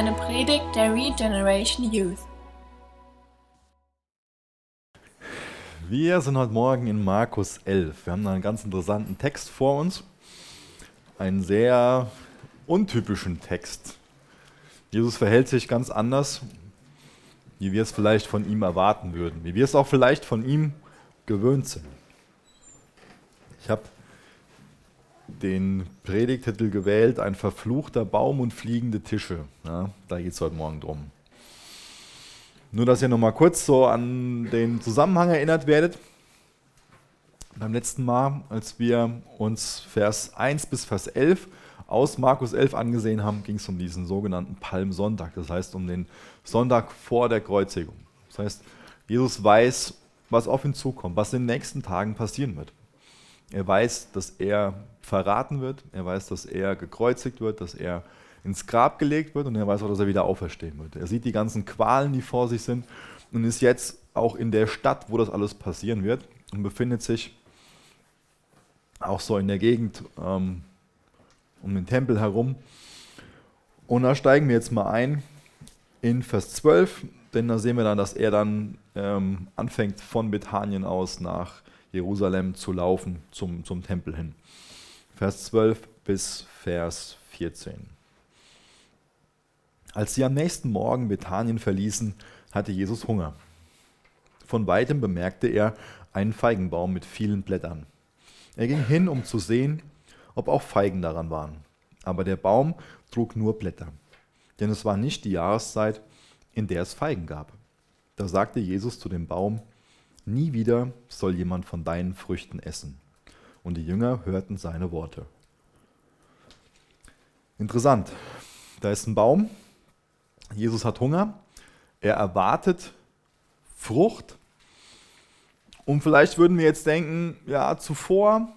eine Predigt der Regeneration Youth. Wir sind heute Morgen in Markus 11. Wir haben da einen ganz interessanten Text vor uns. Einen sehr untypischen Text. Jesus verhält sich ganz anders, wie wir es vielleicht von ihm erwarten würden, wie wir es auch vielleicht von ihm gewöhnt sind. Ich habe den Predigtitel gewählt, ein verfluchter Baum und fliegende Tische. Ja, da geht es heute Morgen drum. Nur, dass ihr nochmal kurz so an den Zusammenhang erinnert werdet. Beim letzten Mal, als wir uns Vers 1 bis Vers 11 aus Markus 11 angesehen haben, ging es um diesen sogenannten Palmsonntag, das heißt um den Sonntag vor der Kreuzigung. Das heißt, Jesus weiß, was auf ihn zukommt, was in den nächsten Tagen passieren wird. Er weiß, dass er verraten wird, er weiß, dass er gekreuzigt wird, dass er ins Grab gelegt wird und er weiß auch, dass er wieder auferstehen wird. Er sieht die ganzen Qualen, die vor sich sind und ist jetzt auch in der Stadt, wo das alles passieren wird und befindet sich auch so in der Gegend ähm, um den Tempel herum. Und da steigen wir jetzt mal ein in Vers 12, denn da sehen wir dann, dass er dann ähm, anfängt von Bethanien aus nach Jerusalem zu laufen zum, zum Tempel hin. Vers 12 bis Vers 14. Als sie am nächsten Morgen Bethanien verließen, hatte Jesus Hunger. Von weitem bemerkte er einen Feigenbaum mit vielen Blättern. Er ging hin, um zu sehen, ob auch Feigen daran waren. Aber der Baum trug nur Blätter, denn es war nicht die Jahreszeit, in der es Feigen gab. Da sagte Jesus zu dem Baum, Nie wieder soll jemand von deinen Früchten essen. Und die Jünger hörten seine Worte. Interessant. Da ist ein Baum. Jesus hat Hunger. Er erwartet Frucht. Und vielleicht würden wir jetzt denken, ja, zuvor,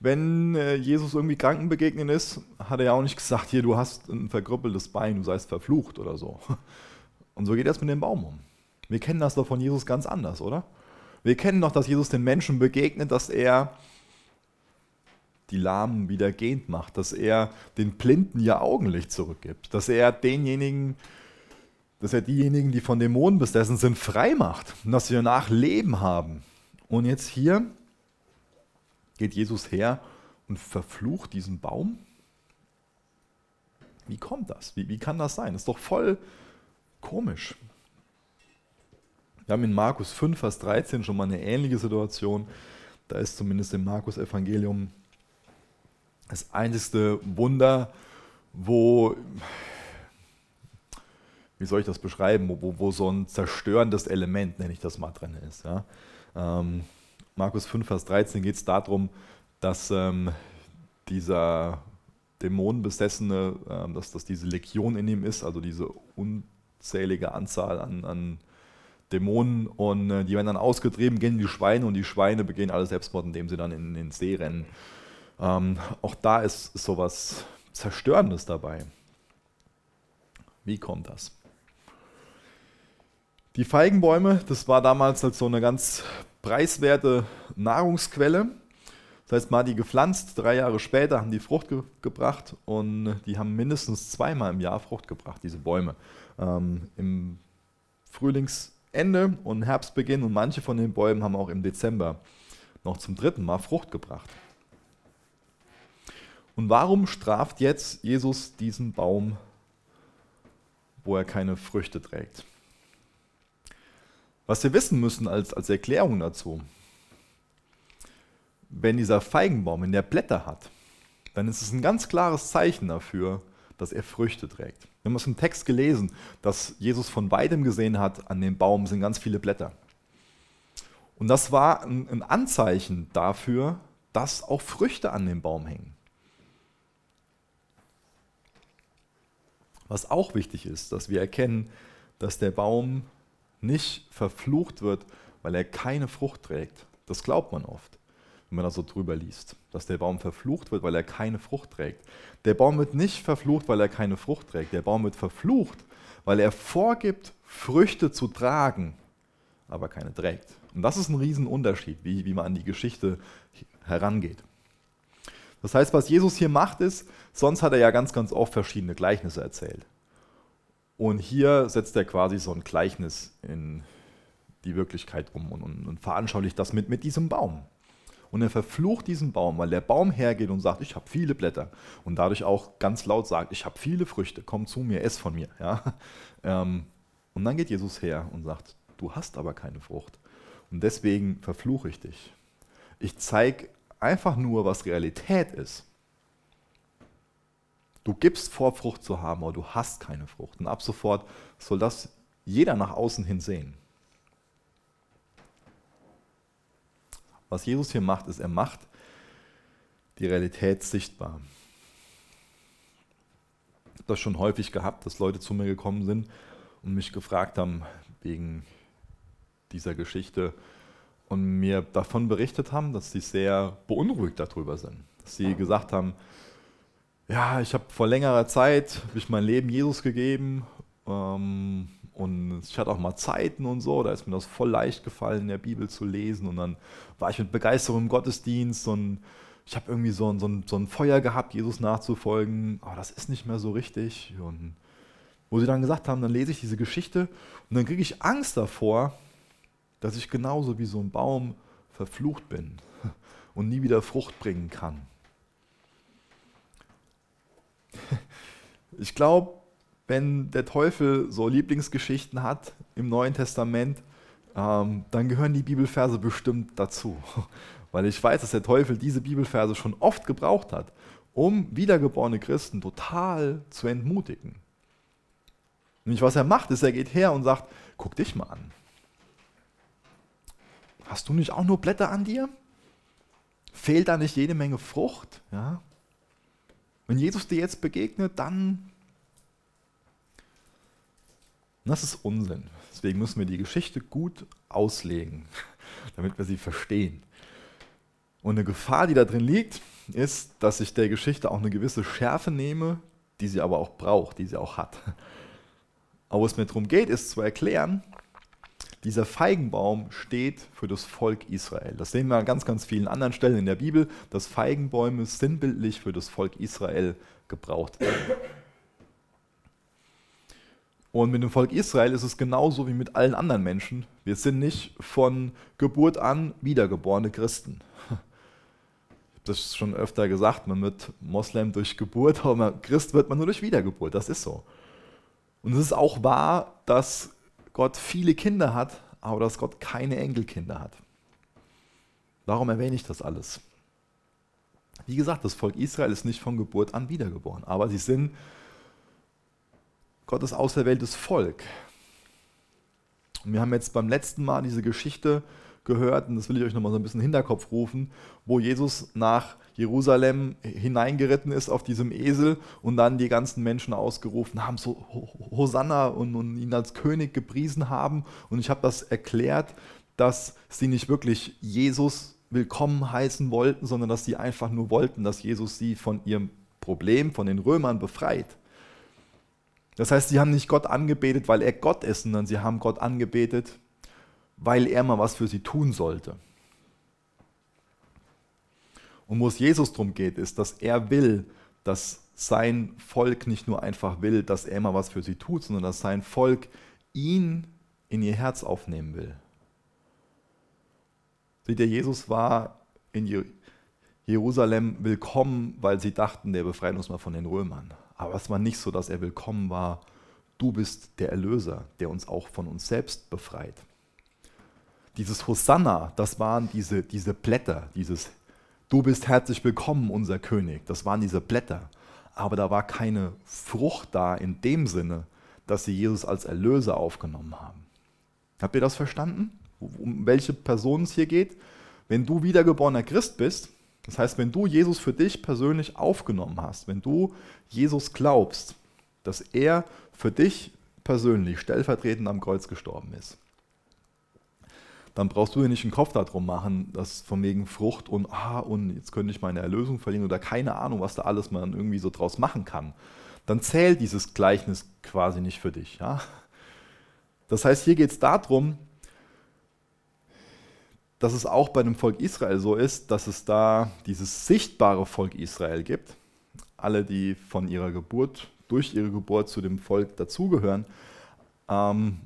wenn äh, Jesus irgendwie Kranken begegnet ist, hat er ja auch nicht gesagt, hier, du hast ein verkrüppeltes Bein, du seist verflucht oder so. Und so geht es mit dem Baum um. Wir kennen das doch von Jesus ganz anders, oder? Wir kennen doch, dass Jesus den Menschen begegnet, dass er die Lahmen wieder gehend macht, dass er den Blinden ihr Augenlicht zurückgibt, dass er denjenigen, dass er diejenigen, die von Dämonen besessen sind, frei macht und dass sie danach Leben haben. Und jetzt hier geht Jesus her und verflucht diesen Baum. Wie kommt das? Wie, wie kann das sein? Das ist doch voll komisch. Wir haben in Markus 5, Vers 13 schon mal eine ähnliche Situation. Da ist zumindest im Markus-Evangelium das einzigste Wunder, wo, wie soll ich das beschreiben, wo, wo so ein zerstörendes Element, nenne ich das mal, drin ist. Ja? Ähm, Markus 5, Vers 13 geht es darum, dass ähm, dieser Dämonenbesessene, ähm, dass, dass diese Legion in ihm ist, also diese unzählige Anzahl an, an Dämonen und äh, die werden dann ausgetrieben, gehen in die Schweine und die Schweine begehen alle Selbstmord, indem sie dann in, in den See rennen. Ähm, auch da ist, sowas Zerstörendes dabei. Wie kommt das? Die Feigenbäume, das war damals halt so eine ganz preiswerte Nahrungsquelle. Das heißt, mal die gepflanzt, drei Jahre später haben die Frucht ge gebracht und die haben mindestens zweimal im Jahr Frucht gebracht, diese Bäume. Ähm, Im Frühlingsende und Herbstbeginn und manche von den Bäumen haben auch im Dezember noch zum dritten Mal Frucht gebracht. Und warum straft jetzt Jesus diesen Baum, wo er keine Früchte trägt? Was wir wissen müssen als, als Erklärung dazu, wenn dieser Feigenbaum in der Blätter hat, dann ist es ein ganz klares Zeichen dafür, dass er Früchte trägt. Wir haben es im Text gelesen, dass Jesus von weitem gesehen hat, an dem Baum sind ganz viele Blätter. Und das war ein Anzeichen dafür, dass auch Früchte an dem Baum hängen. Was auch wichtig ist, dass wir erkennen, dass der Baum nicht verflucht wird, weil er keine Frucht trägt. Das glaubt man oft, wenn man da so drüber liest, dass der Baum verflucht wird, weil er keine Frucht trägt. Der Baum wird nicht verflucht, weil er keine Frucht trägt. Der Baum wird verflucht, weil er vorgibt, Früchte zu tragen, aber keine trägt. Und das ist ein Riesenunterschied, wie, wie man an die Geschichte herangeht. Das heißt, was Jesus hier macht, ist, sonst hat er ja ganz, ganz oft verschiedene Gleichnisse erzählt. Und hier setzt er quasi so ein Gleichnis in die Wirklichkeit um und, und, und veranschaulicht das mit, mit diesem Baum. Und er verflucht diesen Baum, weil der Baum hergeht und sagt, ich habe viele Blätter. Und dadurch auch ganz laut sagt, ich habe viele Früchte, komm zu mir, ess von mir. Ja? Ähm, und dann geht Jesus her und sagt, du hast aber keine Frucht. Und deswegen verfluche ich dich. Ich zeige einfach nur, was Realität ist. Du gibst vor, Frucht zu haben, aber du hast keine Frucht. Und ab sofort soll das jeder nach außen hin sehen. Was Jesus hier macht, ist, er macht die Realität sichtbar. Ich habe das schon häufig gehabt, dass Leute zu mir gekommen sind und mich gefragt haben wegen dieser Geschichte und mir davon berichtet haben, dass sie sehr beunruhigt darüber sind. Dass sie gesagt haben, ja, ich habe vor längerer Zeit ich mein Leben Jesus gegeben ähm, und ich hatte auch mal Zeiten und so, da ist mir das voll leicht gefallen, in der Bibel zu lesen und dann war ich mit Begeisterung im Gottesdienst und ich habe irgendwie so ein, so, ein, so ein Feuer gehabt, Jesus nachzufolgen, aber das ist nicht mehr so richtig. Und wo sie dann gesagt haben, dann lese ich diese Geschichte und dann kriege ich Angst davor, dass ich genauso wie so ein Baum verflucht bin und nie wieder Frucht bringen kann. Ich glaube, wenn der Teufel so Lieblingsgeschichten hat im Neuen Testament, ähm, dann gehören die Bibelverse bestimmt dazu. Weil ich weiß, dass der Teufel diese Bibelverse schon oft gebraucht hat, um wiedergeborene Christen total zu entmutigen. Nämlich was er macht, ist, er geht her und sagt, guck dich mal an. Hast du nicht auch nur Blätter an dir? Fehlt da nicht jede Menge Frucht? Ja? Wenn Jesus dir jetzt begegnet, dann das ist Unsinn. Deswegen müssen wir die Geschichte gut auslegen, damit wir sie verstehen. Und eine Gefahr, die da drin liegt, ist, dass ich der Geschichte auch eine gewisse Schärfe nehme, die sie aber auch braucht, die sie auch hat. Aber wo es mir darum geht, ist zu erklären, dieser Feigenbaum steht für das Volk Israel. Das sehen wir an ganz, ganz vielen anderen Stellen in der Bibel, dass Feigenbäume sinnbildlich für das Volk Israel gebraucht werden. Und mit dem Volk Israel ist es genauso wie mit allen anderen Menschen. Wir sind nicht von Geburt an wiedergeborene Christen. Ich habe das schon öfter gesagt, man wird Moslem durch Geburt, aber Christ wird man nur durch Wiedergeburt. Das ist so. Und es ist auch wahr, dass Gott viele Kinder hat, aber dass Gott keine Enkelkinder hat. Warum erwähne ich das alles? Wie gesagt, das Volk Israel ist nicht von Geburt an wiedergeboren, aber sie sind Gottes auserwähltes Volk. Und wir haben jetzt beim letzten Mal diese Geschichte gehört, und das will ich euch nochmal so ein bisschen in den Hinterkopf rufen, wo Jesus nach Jerusalem hineingeritten ist auf diesem Esel und dann die ganzen Menschen ausgerufen haben, so Hosanna und, und ihn als König gepriesen haben. Und ich habe das erklärt, dass sie nicht wirklich Jesus willkommen heißen wollten, sondern dass sie einfach nur wollten, dass Jesus sie von ihrem Problem, von den Römern befreit. Das heißt, sie haben nicht Gott angebetet, weil er Gott ist, sondern sie haben Gott angebetet, weil er mal was für sie tun sollte. Und wo es Jesus darum geht, ist, dass er will, dass sein Volk nicht nur einfach will, dass er mal was für sie tut, sondern dass sein Volk ihn in ihr Herz aufnehmen will. Seht ihr, Jesus war in Jerusalem willkommen, weil sie dachten, der befreit uns mal von den Römern. Aber es war nicht so, dass er willkommen war. Du bist der Erlöser, der uns auch von uns selbst befreit. Dieses Hosanna, das waren diese, diese Blätter, dieses Du bist herzlich willkommen, unser König. Das waren diese Blätter. Aber da war keine Frucht da in dem Sinne, dass sie Jesus als Erlöser aufgenommen haben. Habt ihr das verstanden? Um welche Person es hier geht? Wenn du wiedergeborener Christ bist, das heißt, wenn du Jesus für dich persönlich aufgenommen hast, wenn du Jesus glaubst, dass er für dich persönlich stellvertretend am Kreuz gestorben ist, dann brauchst du dir nicht einen Kopf darum machen, dass von wegen Frucht und ah, und jetzt könnte ich meine Erlösung verlieren oder keine Ahnung, was da alles man irgendwie so draus machen kann. Dann zählt dieses Gleichnis quasi nicht für dich. Ja? Das heißt, hier geht es darum, dass es auch bei dem Volk Israel so ist, dass es da dieses sichtbare Volk Israel gibt. Alle, die von ihrer Geburt durch ihre Geburt zu dem Volk dazugehören. Ähm,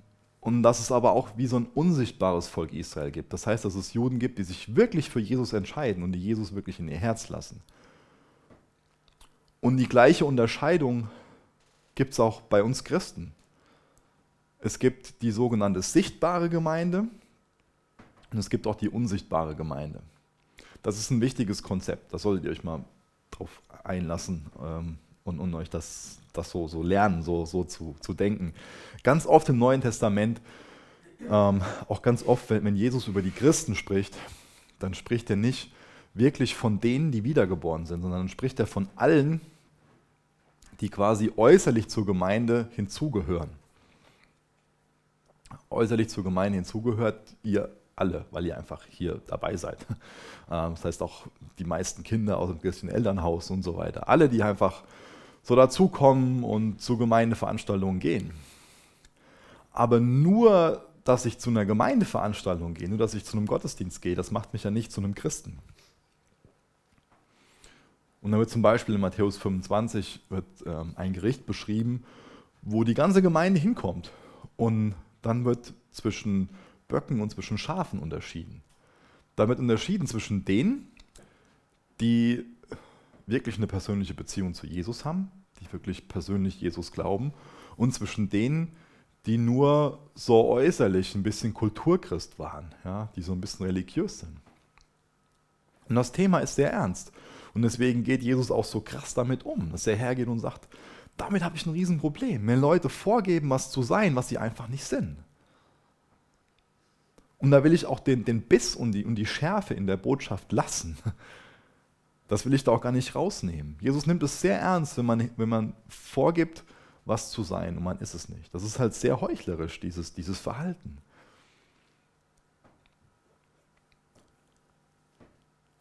und dass es aber auch wie so ein unsichtbares Volk Israel gibt. Das heißt, dass es Juden gibt, die sich wirklich für Jesus entscheiden und die Jesus wirklich in ihr Herz lassen. Und die gleiche Unterscheidung gibt es auch bei uns Christen. Es gibt die sogenannte sichtbare Gemeinde und es gibt auch die unsichtbare Gemeinde. Das ist ein wichtiges Konzept, da solltet ihr euch mal drauf einlassen ähm, und, und, euch das, das so, so lernen, so, so zu, zu denken. Ganz oft im Neuen Testament, ähm, auch ganz oft, wenn, wenn Jesus über die Christen spricht, dann spricht er nicht wirklich von denen, die wiedergeboren sind, sondern dann spricht er von allen, die quasi äußerlich zur Gemeinde hinzugehören. Äußerlich zur Gemeinde hinzugehört ihr alle, weil ihr einfach hier dabei seid. Ähm, das heißt auch die meisten Kinder aus dem christlichen Elternhaus und so weiter. Alle, die einfach so dazukommen und zu Gemeindeveranstaltungen gehen. Aber nur, dass ich zu einer Gemeindeveranstaltung gehe, nur, dass ich zu einem Gottesdienst gehe, das macht mich ja nicht zu einem Christen. Und dann wird zum Beispiel in Matthäus 25 wird, ähm, ein Gericht beschrieben, wo die ganze Gemeinde hinkommt. Und dann wird zwischen Böcken und zwischen Schafen unterschieden. Da wird unterschieden zwischen denen, die wirklich eine persönliche Beziehung zu Jesus haben, die wirklich persönlich Jesus glauben, und zwischen denen, die nur so äußerlich ein bisschen Kulturchrist waren, ja, die so ein bisschen religiös sind. Und das Thema ist sehr ernst. Und deswegen geht Jesus auch so krass damit um, dass er hergeht und sagt, damit habe ich ein Riesenproblem. Wenn Leute vorgeben, was zu sein, was sie einfach nicht sind. Und da will ich auch den, den Biss und die, und die Schärfe in der Botschaft lassen. Das will ich da auch gar nicht rausnehmen. Jesus nimmt es sehr ernst, wenn man, wenn man vorgibt, was zu sein und man ist es nicht. Das ist halt sehr heuchlerisch, dieses, dieses Verhalten.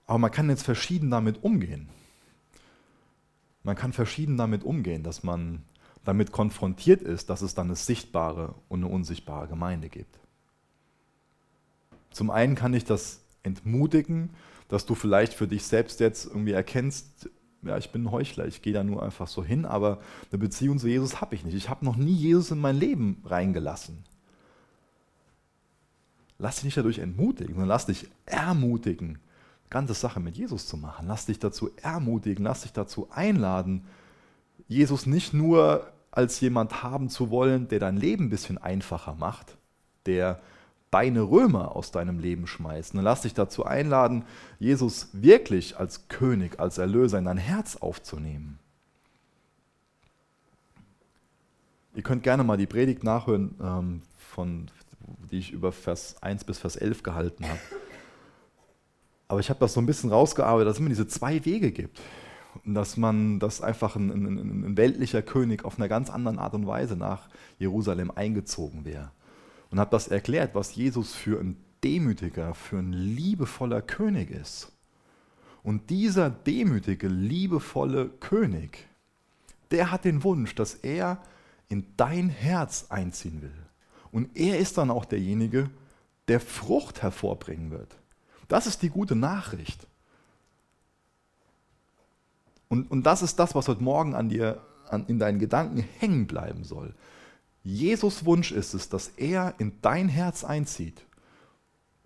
Aber man kann jetzt verschieden damit umgehen. Man kann verschieden damit umgehen, dass man damit konfrontiert ist, dass es dann eine sichtbare und eine unsichtbare Gemeinde gibt. Zum einen kann ich das entmutigen, dass du vielleicht für dich selbst jetzt irgendwie erkennst, ja, ich bin ein Heuchler, ich gehe da nur einfach so hin, aber eine Beziehung zu Jesus habe ich nicht. Ich habe noch nie Jesus in mein Leben reingelassen. Lass dich nicht dadurch entmutigen, sondern lass dich ermutigen, ganze Sache mit Jesus zu machen. Lass dich dazu ermutigen, lass dich dazu einladen, Jesus nicht nur als jemand haben zu wollen, der dein Leben ein bisschen einfacher macht, der deine Römer aus deinem Leben schmeißt. Und lass dich dazu einladen, Jesus wirklich als König, als Erlöser in dein Herz aufzunehmen. Ihr könnt gerne mal die Predigt nachhören, ähm, von, die ich über Vers 1 bis Vers 11 gehalten habe. Aber ich habe das so ein bisschen rausgearbeitet, dass es immer diese zwei Wege gibt. Und dass man, dass einfach ein, ein, ein weltlicher König auf einer ganz anderen Art und Weise nach Jerusalem eingezogen wäre und habe das erklärt, was Jesus für ein demütiger, für ein liebevoller König ist. Und dieser demütige, liebevolle König, der hat den Wunsch, dass er in dein Herz einziehen will. Und er ist dann auch derjenige, der Frucht hervorbringen wird. Das ist die gute Nachricht. Und, und das ist das, was heute Morgen an dir, an, in deinen Gedanken hängen bleiben soll. Jesus Wunsch ist es, dass er in dein Herz einzieht,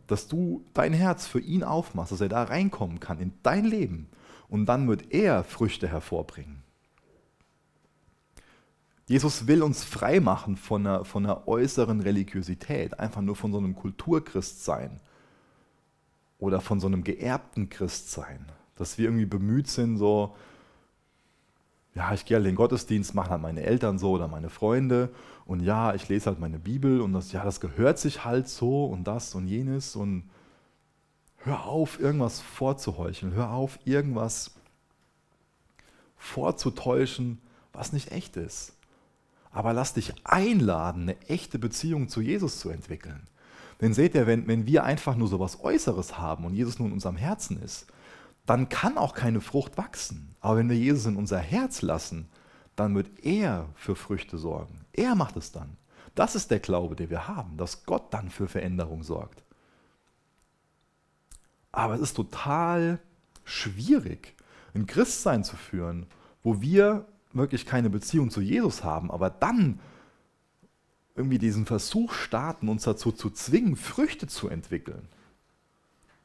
dass du dein Herz für ihn aufmachst, dass er da reinkommen kann in dein Leben und dann wird er Früchte hervorbringen. Jesus will uns frei machen von einer, von einer äußeren Religiosität, einfach nur von so einem Kulturchristsein oder von so einem geerbten Christsein, dass wir irgendwie bemüht sind, so ja, ich gehe halt den Gottesdienst, machen halt meine Eltern so oder meine Freunde und ja, ich lese halt meine Bibel und das, ja, das gehört sich halt so und das und jenes und hör auf, irgendwas vorzuheucheln, hör auf, irgendwas vorzutäuschen, was nicht echt ist. Aber lass dich einladen, eine echte Beziehung zu Jesus zu entwickeln. Denn seht ihr, wenn, wenn wir einfach nur so was Äußeres haben und Jesus nun in unserem Herzen ist, dann kann auch keine Frucht wachsen. Aber wenn wir Jesus in unser Herz lassen, dann wird er für Früchte sorgen. Er macht es dann. Das ist der Glaube, den wir haben, dass Gott dann für Veränderung sorgt. Aber es ist total schwierig, ein Christsein zu führen, wo wir wirklich keine Beziehung zu Jesus haben, aber dann irgendwie diesen Versuch starten, uns dazu zu zwingen, Früchte zu entwickeln.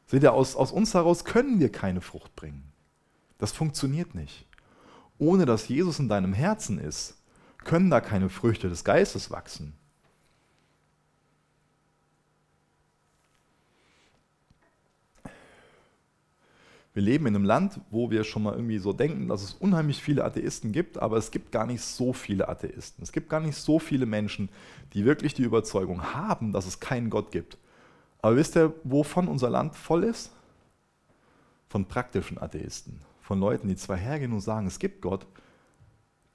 Seht ihr, aus, aus uns heraus können wir keine Frucht bringen. Das funktioniert nicht. Ohne dass Jesus in deinem Herzen ist, können da keine Früchte des Geistes wachsen. Wir leben in einem Land, wo wir schon mal irgendwie so denken, dass es unheimlich viele Atheisten gibt, aber es gibt gar nicht so viele Atheisten. Es gibt gar nicht so viele Menschen, die wirklich die Überzeugung haben, dass es keinen Gott gibt. Aber wisst ihr, wovon unser Land voll ist? Von praktischen Atheisten. Von Leuten, die zwar hergehen und sagen, es gibt Gott,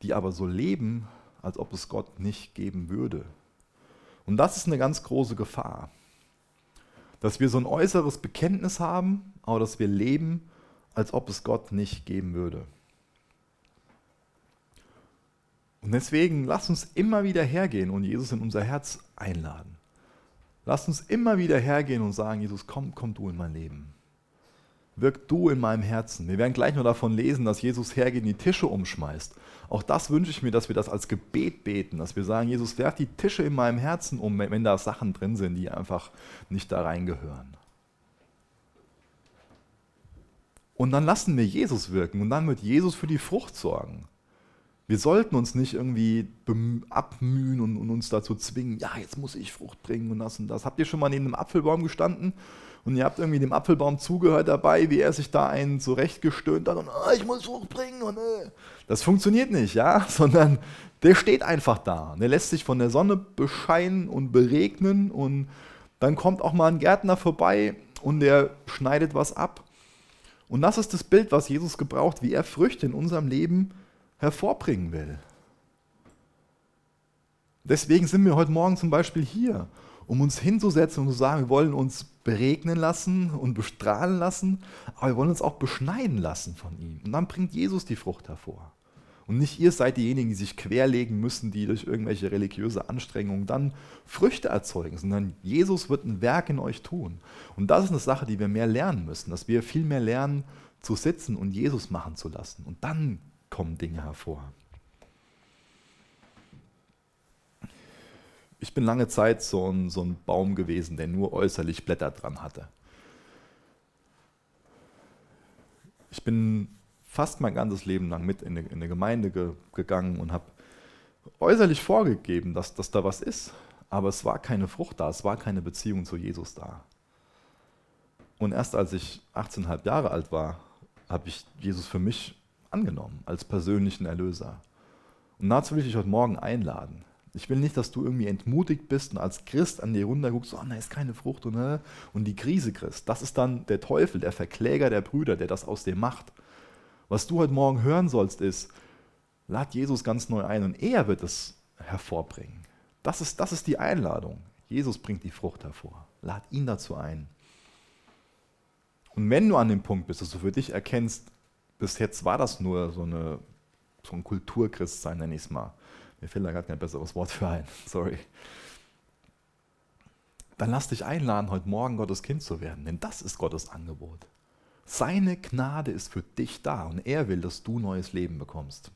die aber so leben, als ob es Gott nicht geben würde. Und das ist eine ganz große Gefahr. Dass wir so ein äußeres Bekenntnis haben, aber dass wir leben, als ob es Gott nicht geben würde. Und deswegen lass uns immer wieder hergehen und Jesus in unser Herz einladen. Lass uns immer wieder hergehen und sagen, Jesus, komm, komm du in mein Leben. Wirk du in meinem Herzen. Wir werden gleich noch davon lesen, dass Jesus hergeht und die Tische umschmeißt. Auch das wünsche ich mir, dass wir das als Gebet beten, dass wir sagen, Jesus, werf die Tische in meinem Herzen um, wenn da Sachen drin sind, die einfach nicht da reingehören. Und dann lassen wir Jesus wirken und dann wird Jesus für die Frucht sorgen. Wir sollten uns nicht irgendwie abmühen und, und, uns dazu zwingen, ja, jetzt muss ich Frucht bringen und das und das. Habt ihr schon mal neben einem Apfelbaum gestanden und ihr habt irgendwie dem Apfelbaum zugehört dabei, wie er sich da einen zurechtgestöhnt hat und oh, ich muss Frucht bringen und äh. das funktioniert nicht, ja, sondern der steht einfach da. Der lässt sich von der Sonne bescheinen und beregnen und dann kommt auch mal ein Gärtner vorbei und der schneidet was ab und das ist das Bild, was Jesus gebraucht, wie er Früchte in unserem Leben hervorbringen will. Deswegen sind wir heute Morgen zum Beispiel hier, um uns hinzusetzen und zu sagen, wir wollen uns beregnen lassen und bestrahlen lassen, aber wir wollen uns auch beschneiden lassen von ihm. Und dann bringt Jesus die Frucht hervor. Und nicht ihr seid diejenigen, die sich querlegen müssen, die durch irgendwelche religiöse Anstrengungen dann Früchte erzeugen, sondern Jesus wird ein Werk in euch tun. Und das ist eine Sache, die wir mehr lernen müssen, dass wir viel mehr lernen zu sitzen und Jesus machen zu lassen. Und dann kommen Dinge hervor. Ich bin lange Zeit so ein, so ein Baum gewesen, der nur äußerlich Blätter dran hatte. Ich bin fast mein ganzes Leben lang mit in eine, in eine Gemeinde ge, gegangen und habe äußerlich vorgegeben, dass, dass da was ist. Aber es war keine Frucht da, es war keine Beziehung zu Jesus da. Und erst als ich 18,5 Jahre alt war, habe ich Jesus für mich angenommen als persönlichen Erlöser. Und dazu will ich dich heute Morgen einladen. Ich will nicht, dass du irgendwie entmutigt bist und als Christ an dir runterguckst, oh, da ist keine Frucht und, äh, und die Krise kriegst. Das ist dann der Teufel, der Verkläger der Brüder, der das aus dir macht. Was du heute Morgen hören sollst, ist, lad Jesus ganz neu ein und er wird es hervorbringen. Das ist, das ist die Einladung. Jesus bringt die Frucht hervor. Lad ihn dazu ein. Und wenn du an dem Punkt bist, dass du für dich erkennst, bis jetzt war das nur so, eine, so ein Kulturchristsein, nenne ich es mal. Mir fällt da gerade kein besseres Wort für ein. Sorry. Dann lass dich einladen, heute Morgen Gottes Kind zu werden, denn das ist Gottes Angebot. Seine Gnade ist für dich da und er will, dass du neues Leben bekommst.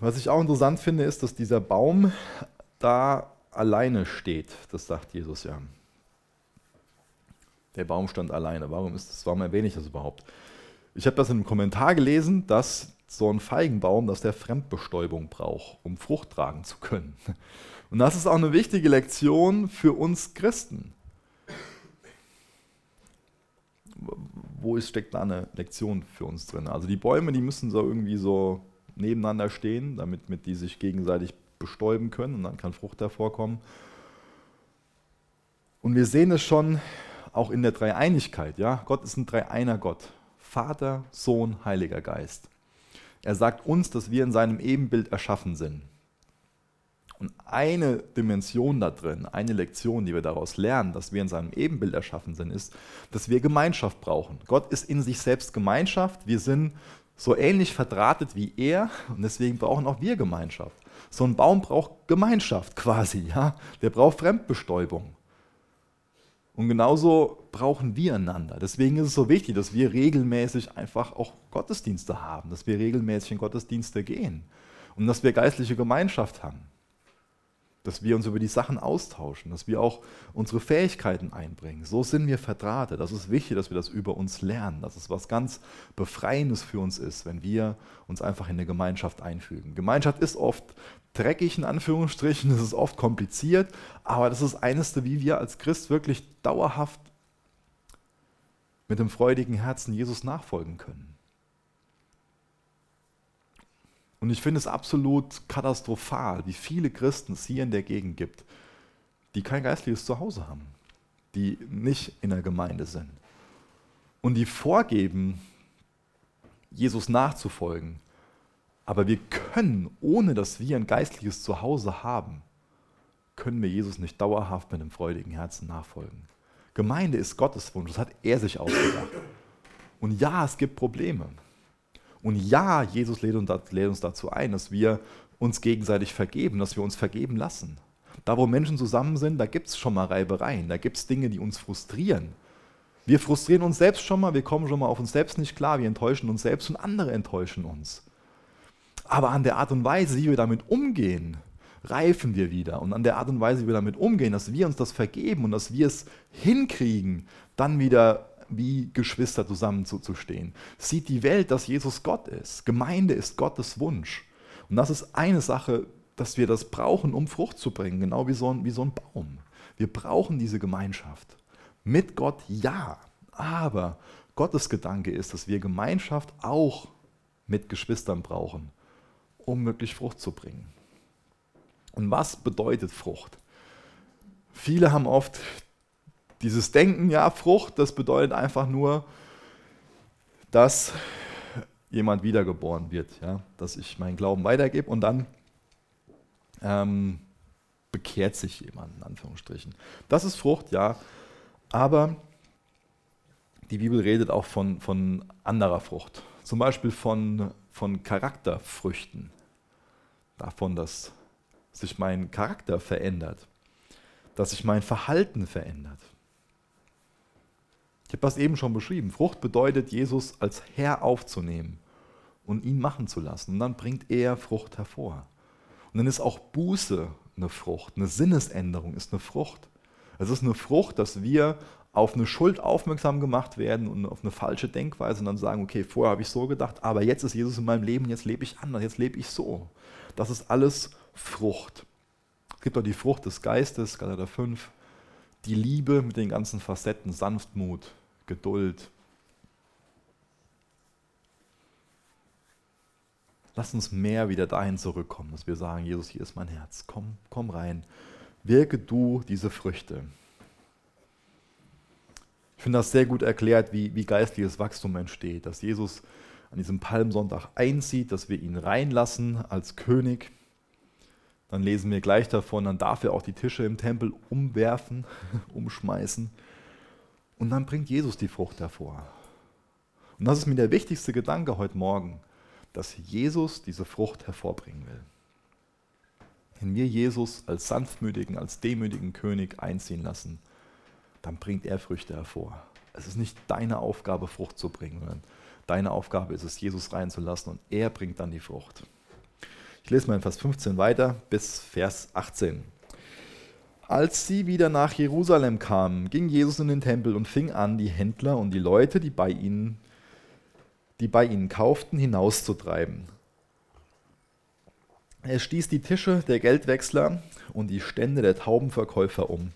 Was ich auch interessant finde, ist, dass dieser Baum da alleine steht. Das sagt Jesus ja. Der Baum stand alleine. Warum ist das? Warum erwähne ich das überhaupt? Ich habe das in einem Kommentar gelesen, dass so ein Feigenbaum, dass der Fremdbestäubung braucht, um Frucht tragen zu können. Und das ist auch eine wichtige Lektion für uns Christen. wo ist, steckt da eine Lektion für uns drin? Also die Bäume, die müssen so irgendwie so nebeneinander stehen, damit mit die sich gegenseitig bestäuben können und dann kann Frucht hervorkommen. Und wir sehen es schon auch in der Dreieinigkeit. Ja? Gott ist ein Dreieiner Gott. Vater, Sohn, Heiliger Geist. Er sagt uns, dass wir in seinem Ebenbild erschaffen sind. Und eine Dimension da drin, eine Lektion, die wir daraus lernen, dass wir in seinem Ebenbild erschaffen sind, ist, dass wir Gemeinschaft brauchen. Gott ist in sich selbst Gemeinschaft. Wir sind so ähnlich verdrahtet wie er und deswegen brauchen auch wir Gemeinschaft. So ein Baum braucht Gemeinschaft quasi, ja. Der braucht Fremdbestäubung. Und genauso brauchen wir einander. Deswegen ist es so wichtig, dass wir regelmäßig einfach auch Gottesdienste haben, dass wir regelmäßig in Gottesdienste gehen und dass wir geistliche Gemeinschaft haben dass wir uns über die Sachen austauschen, dass wir auch unsere Fähigkeiten einbringen. So sind wir verdrahtet. Das ist wichtig, dass wir das über uns lernen, dass es was ganz Befreiendes für uns ist, wenn wir uns einfach in eine Gemeinschaft einfügen. Gemeinschaft ist oft dreckig in Anführungsstrichen, es ist oft kompliziert, aber das ist eines, wie wir als Christ wirklich dauerhaft mit dem freudigen Herzen Jesus nachfolgen können. Und ich finde es absolut katastrophal, wie viele Christen es hier in der Gegend gibt, die kein geistliches Zuhause haben, die nicht in der Gemeinde sind und die vorgeben, Jesus nachzufolgen. Aber wir können, ohne dass wir ein geistliches Zuhause haben, können wir Jesus nicht dauerhaft mit einem freudigen Herzen nachfolgen. Gemeinde ist Gottes Wunsch, das hat er sich ausgedacht. Und ja, es gibt Probleme. Und ja, Jesus lädt uns dazu ein, dass wir uns gegenseitig vergeben, dass wir uns vergeben lassen. Da, wo Menschen zusammen sind, da gibt es schon mal Reibereien, da gibt es Dinge, die uns frustrieren. Wir frustrieren uns selbst schon mal, wir kommen schon mal auf uns selbst nicht klar, wir enttäuschen uns selbst und andere enttäuschen uns. Aber an der Art und Weise, wie wir damit umgehen, reifen wir wieder. Und an der Art und Weise, wie wir damit umgehen, dass wir uns das vergeben und dass wir es hinkriegen, dann wieder wie Geschwister zusammenzustehen. Sieht die Welt, dass Jesus Gott ist. Gemeinde ist Gottes Wunsch. Und das ist eine Sache, dass wir das brauchen, um Frucht zu bringen, genau wie so ein, wie so ein Baum. Wir brauchen diese Gemeinschaft. Mit Gott ja, aber Gottes Gedanke ist, dass wir Gemeinschaft auch mit Geschwistern brauchen, um wirklich Frucht zu bringen. Und was bedeutet Frucht? Viele haben oft dieses Denken, ja, Frucht, das bedeutet einfach nur, dass jemand wiedergeboren wird, ja, dass ich meinen Glauben weitergebe und dann ähm, bekehrt sich jemand, in Anführungsstrichen. Das ist Frucht, ja, aber die Bibel redet auch von, von anderer Frucht, zum Beispiel von, von Charakterfrüchten, davon, dass sich mein Charakter verändert, dass sich mein Verhalten verändert. Ich habe das eben schon beschrieben. Frucht bedeutet, Jesus als Herr aufzunehmen und ihn machen zu lassen. Und dann bringt er Frucht hervor. Und dann ist auch Buße eine Frucht. Eine Sinnesänderung ist eine Frucht. Es ist eine Frucht, dass wir auf eine Schuld aufmerksam gemacht werden und auf eine falsche Denkweise und dann sagen, okay, vorher habe ich so gedacht, aber jetzt ist Jesus in meinem Leben, jetzt lebe ich anders, jetzt lebe ich so. Das ist alles Frucht. Es gibt auch die Frucht des Geistes, Galater 5, die Liebe mit den ganzen Facetten, Sanftmut, Geduld. Lass uns mehr wieder dahin zurückkommen, dass wir sagen, Jesus, hier ist mein Herz. Komm, komm rein. Wirke du diese Früchte. Ich finde das sehr gut erklärt, wie, wie geistliches Wachstum entsteht, dass Jesus an diesem Palmsonntag einzieht, dass wir ihn reinlassen als König. Dann lesen wir gleich davon, dann darf er auch die Tische im Tempel umwerfen, umschmeißen. Und dann bringt Jesus die Frucht hervor. Und das ist mir der wichtigste Gedanke heute Morgen, dass Jesus diese Frucht hervorbringen will. Wenn wir Jesus als sanftmütigen, als demütigen König einziehen lassen, dann bringt er Früchte hervor. Es ist nicht deine Aufgabe, Frucht zu bringen, sondern deine Aufgabe ist es, Jesus reinzulassen und er bringt dann die Frucht. Ich lese mal in Vers 15 weiter bis Vers 18. Als sie wieder nach Jerusalem kamen, ging Jesus in den Tempel und fing an, die Händler und die Leute, die bei ihnen, die bei ihnen kauften, hinauszutreiben. Er stieß die Tische der Geldwechsler und die Stände der Taubenverkäufer um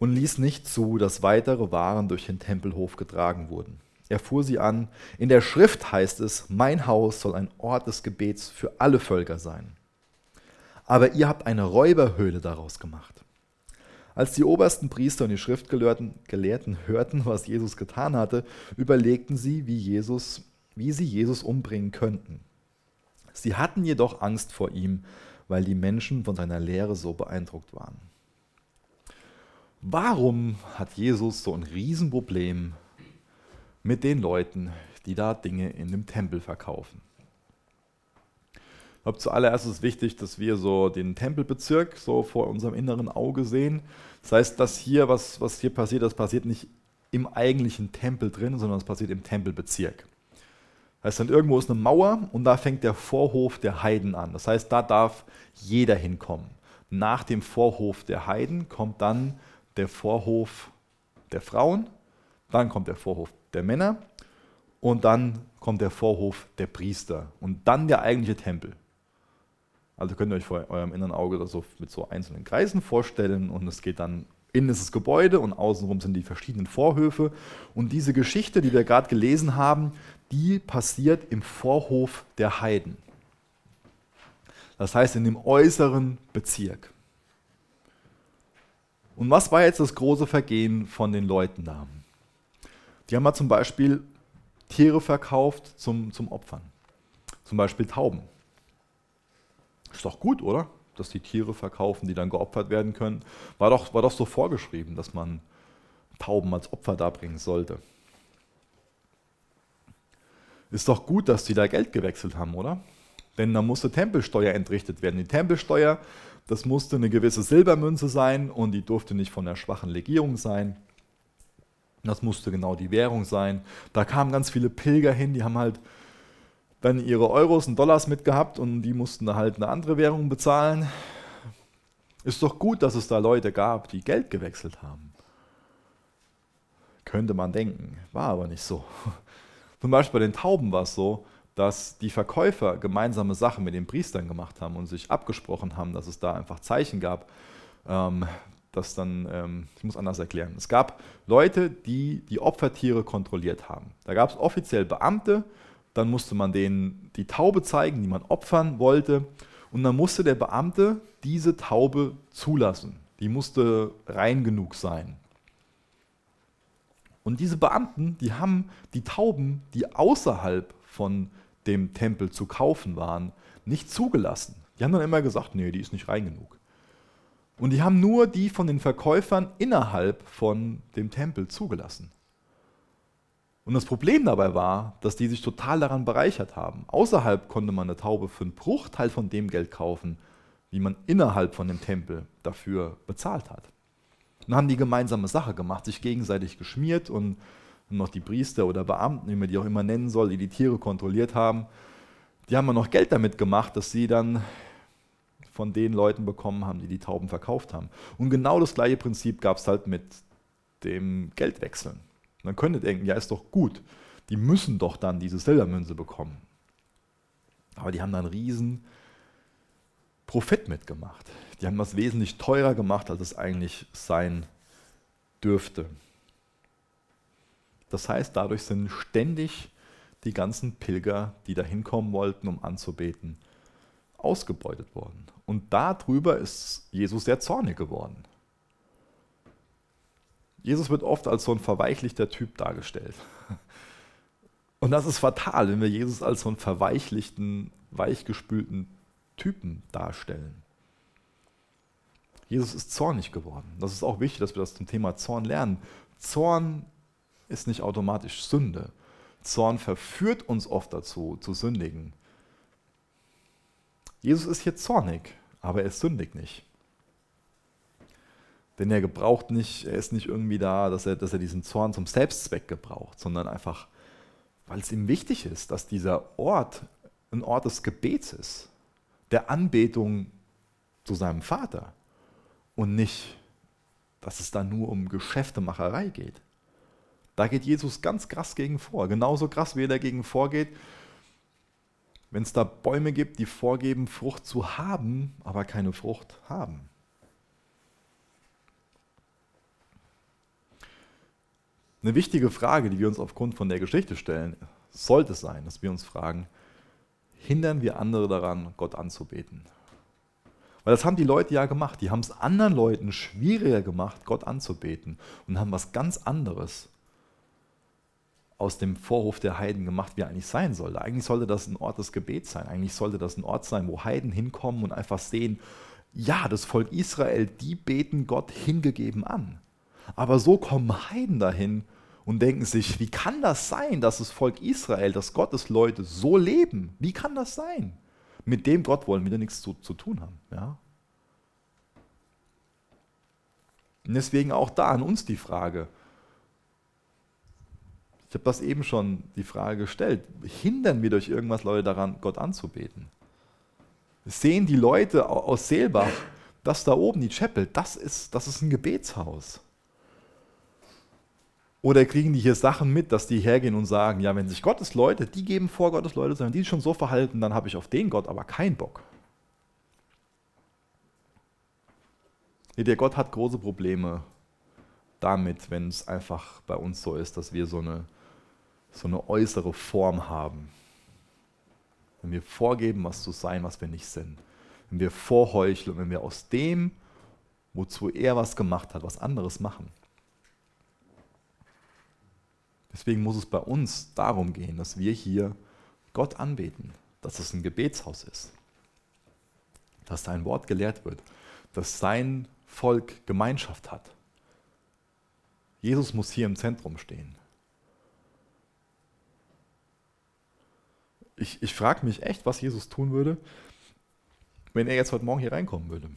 und ließ nicht zu, dass weitere Waren durch den Tempelhof getragen wurden. Er fuhr sie an. In der Schrift heißt es, mein Haus soll ein Ort des Gebets für alle Völker sein. Aber ihr habt eine Räuberhöhle daraus gemacht. Als die obersten Priester und die Schriftgelehrten Gelehrten hörten, was Jesus getan hatte, überlegten sie, wie, Jesus, wie sie Jesus umbringen könnten. Sie hatten jedoch Angst vor ihm, weil die Menschen von seiner Lehre so beeindruckt waren. Warum hat Jesus so ein Riesenproblem mit den Leuten, die da Dinge in dem Tempel verkaufen? Ich glaube, zuallererst ist es wichtig, dass wir so den Tempelbezirk so vor unserem inneren Auge sehen. Das heißt, dass hier, was, was hier passiert, das passiert nicht im eigentlichen Tempel drin, sondern es passiert im Tempelbezirk. Das heißt, dann irgendwo ist eine Mauer und da fängt der Vorhof der Heiden an. Das heißt, da darf jeder hinkommen. Nach dem Vorhof der Heiden kommt dann der Vorhof der Frauen, dann kommt der Vorhof der Männer und dann kommt der Vorhof der Priester und dann der eigentliche Tempel. Also könnt ihr euch vor eurem inneren Auge das so mit so einzelnen Kreisen vorstellen und es geht dann, innen ist das Gebäude und außenrum sind die verschiedenen Vorhöfe. Und diese Geschichte, die wir gerade gelesen haben, die passiert im Vorhof der Heiden. Das heißt in dem äußeren Bezirk. Und was war jetzt das große Vergehen von den Leuten da? Die haben mal zum Beispiel Tiere verkauft zum, zum Opfern. Zum Beispiel Tauben. Ist doch gut, oder? Dass die Tiere verkaufen, die dann geopfert werden können. War doch, war doch so vorgeschrieben, dass man Tauben als Opfer darbringen sollte. Ist doch gut, dass die da Geld gewechselt haben, oder? Denn da musste Tempelsteuer entrichtet werden. Die Tempelsteuer, das musste eine gewisse Silbermünze sein und die durfte nicht von der schwachen Legierung sein. Das musste genau die Währung sein. Da kamen ganz viele Pilger hin, die haben halt dann ihre Euros und Dollars mitgehabt und die mussten halt eine andere Währung bezahlen. Ist doch gut, dass es da Leute gab, die Geld gewechselt haben. Könnte man denken, war aber nicht so. Zum Beispiel bei den Tauben war es so, dass die Verkäufer gemeinsame Sachen mit den Priestern gemacht haben und sich abgesprochen haben, dass es da einfach Zeichen gab, ähm, das dann, ähm, ich muss anders erklären. Es gab Leute, die die Opfertiere kontrolliert haben. Da gab es offiziell Beamte, dann musste man denen die Taube zeigen, die man opfern wollte. Und dann musste der Beamte diese Taube zulassen. Die musste rein genug sein. Und diese Beamten, die haben die Tauben, die außerhalb von dem Tempel zu kaufen waren, nicht zugelassen. Die haben dann immer gesagt, nee, die ist nicht rein genug. Und die haben nur die von den Verkäufern innerhalb von dem Tempel zugelassen. Und das Problem dabei war, dass die sich total daran bereichert haben. Außerhalb konnte man eine Taube für einen Bruchteil von dem Geld kaufen, wie man innerhalb von dem Tempel dafür bezahlt hat. Dann haben die gemeinsame Sache gemacht, sich gegenseitig geschmiert und noch die Priester oder Beamten, wie man die auch immer nennen soll, die die Tiere kontrolliert haben, die haben noch Geld damit gemacht, dass sie dann von den Leuten bekommen haben, die die Tauben verkauft haben. Und genau das gleiche Prinzip gab es halt mit dem Geldwechseln. Man könnte denken, ja, ist doch gut. Die müssen doch dann diese Silbermünze bekommen. Aber die haben dann riesen Profit mitgemacht. Die haben das wesentlich teurer gemacht, als es eigentlich sein dürfte. Das heißt, dadurch sind ständig die ganzen Pilger, die da hinkommen wollten, um anzubeten, ausgebeutet worden. Und darüber ist Jesus sehr zornig geworden. Jesus wird oft als so ein verweichlichter Typ dargestellt. Und das ist fatal, wenn wir Jesus als so einen verweichlichten, weichgespülten Typen darstellen. Jesus ist zornig geworden. Das ist auch wichtig, dass wir das zum Thema Zorn lernen. Zorn ist nicht automatisch Sünde. Zorn verführt uns oft dazu, zu sündigen. Jesus ist hier zornig, aber er sündigt nicht. Denn er gebraucht nicht, er ist nicht irgendwie da, dass er, dass er diesen Zorn zum Selbstzweck gebraucht, sondern einfach, weil es ihm wichtig ist, dass dieser Ort ein Ort des Gebets ist, der Anbetung zu seinem Vater und nicht, dass es da nur um Geschäftemacherei geht. Da geht Jesus ganz krass gegen vor. Genauso krass, wie er dagegen vorgeht, wenn es da Bäume gibt, die vorgeben, Frucht zu haben, aber keine Frucht haben. Eine wichtige Frage, die wir uns aufgrund von der Geschichte stellen, sollte sein, dass wir uns fragen, hindern wir andere daran, Gott anzubeten? Weil das haben die Leute ja gemacht. Die haben es anderen Leuten schwieriger gemacht, Gott anzubeten und haben was ganz anderes aus dem Vorhof der Heiden gemacht, wie er eigentlich sein sollte. Eigentlich sollte das ein Ort des Gebets sein. Eigentlich sollte das ein Ort sein, wo Heiden hinkommen und einfach sehen, ja, das Volk Israel, die beten Gott hingegeben an. Aber so kommen Heiden dahin und denken sich, wie kann das sein, dass das Volk Israel, dass Gottes Leute so leben? Wie kann das sein? Mit dem Gott wollen wir nichts zu, zu tun haben. Ja? Und deswegen auch da an uns die Frage. Ich habe das eben schon die Frage gestellt. Hindern wir durch irgendwas Leute daran, Gott anzubeten? Sehen die Leute aus Seelbach, das da oben, die Chapel, das ist, das ist ein Gebetshaus. Oder kriegen die hier Sachen mit, dass die hergehen und sagen, ja, wenn sich Gottes Leute, die geben vor, Gottes Leute sein, die schon so verhalten, dann habe ich auf den Gott aber keinen Bock. Der Gott hat große Probleme damit, wenn es einfach bei uns so ist, dass wir so eine, so eine äußere Form haben. Wenn wir vorgeben, was zu sein, was wir nicht sind. Wenn wir vorheucheln, wenn wir aus dem, wozu er was gemacht hat, was anderes machen. Deswegen muss es bei uns darum gehen, dass wir hier Gott anbeten, dass es ein Gebetshaus ist, dass sein Wort gelehrt wird, dass sein Volk Gemeinschaft hat. Jesus muss hier im Zentrum stehen. Ich, ich frage mich echt, was Jesus tun würde, wenn er jetzt heute Morgen hier reinkommen würde.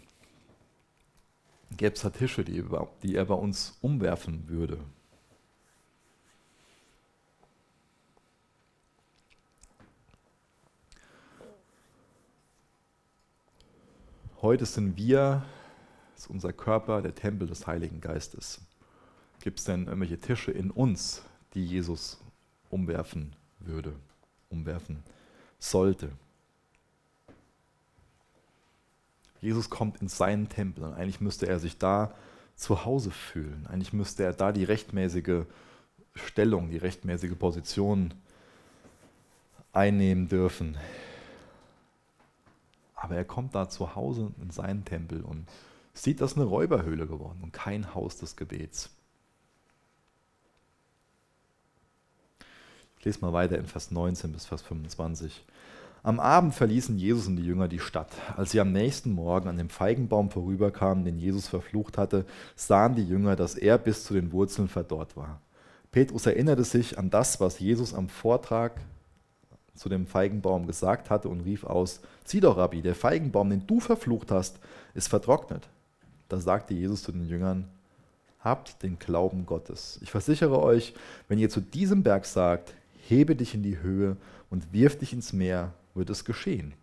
Gäbe es da Tische, die, die er bei uns umwerfen würde? Heute sind wir, ist unser Körper der Tempel des Heiligen Geistes. Gibt es denn irgendwelche Tische in uns, die Jesus umwerfen würde, umwerfen sollte? Jesus kommt in seinen Tempel und eigentlich müsste er sich da zu Hause fühlen. Eigentlich müsste er da die rechtmäßige Stellung, die rechtmäßige Position einnehmen dürfen. Aber er kommt da zu Hause in seinen Tempel und sieht, das eine Räuberhöhle geworden und kein Haus des Gebets. Ich lese mal weiter in Vers 19 bis Vers 25. Am Abend verließen Jesus und die Jünger die Stadt. Als sie am nächsten Morgen an dem Feigenbaum vorüberkamen, den Jesus verflucht hatte, sahen die Jünger, dass er bis zu den Wurzeln verdorrt war. Petrus erinnerte sich an das, was Jesus am Vortrag zu dem Feigenbaum gesagt hatte und rief aus, Sieh doch, Rabbi, der Feigenbaum, den du verflucht hast, ist vertrocknet. Da sagte Jesus zu den Jüngern, Habt den Glauben Gottes. Ich versichere euch, wenn ihr zu diesem Berg sagt, hebe dich in die Höhe und wirf dich ins Meer, wird es geschehen.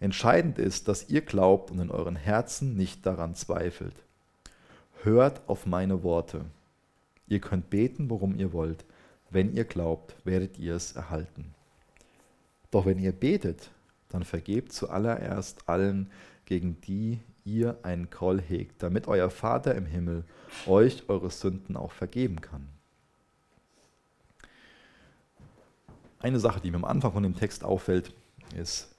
Entscheidend ist, dass ihr glaubt und in euren Herzen nicht daran zweifelt. Hört auf meine Worte. Ihr könnt beten, worum ihr wollt. Wenn ihr glaubt, werdet ihr es erhalten. Doch wenn ihr betet, dann vergebt zuallererst allen, gegen die ihr einen Groll hegt, damit euer Vater im Himmel euch eure Sünden auch vergeben kann. Eine Sache, die mir am Anfang von dem Text auffällt, ist,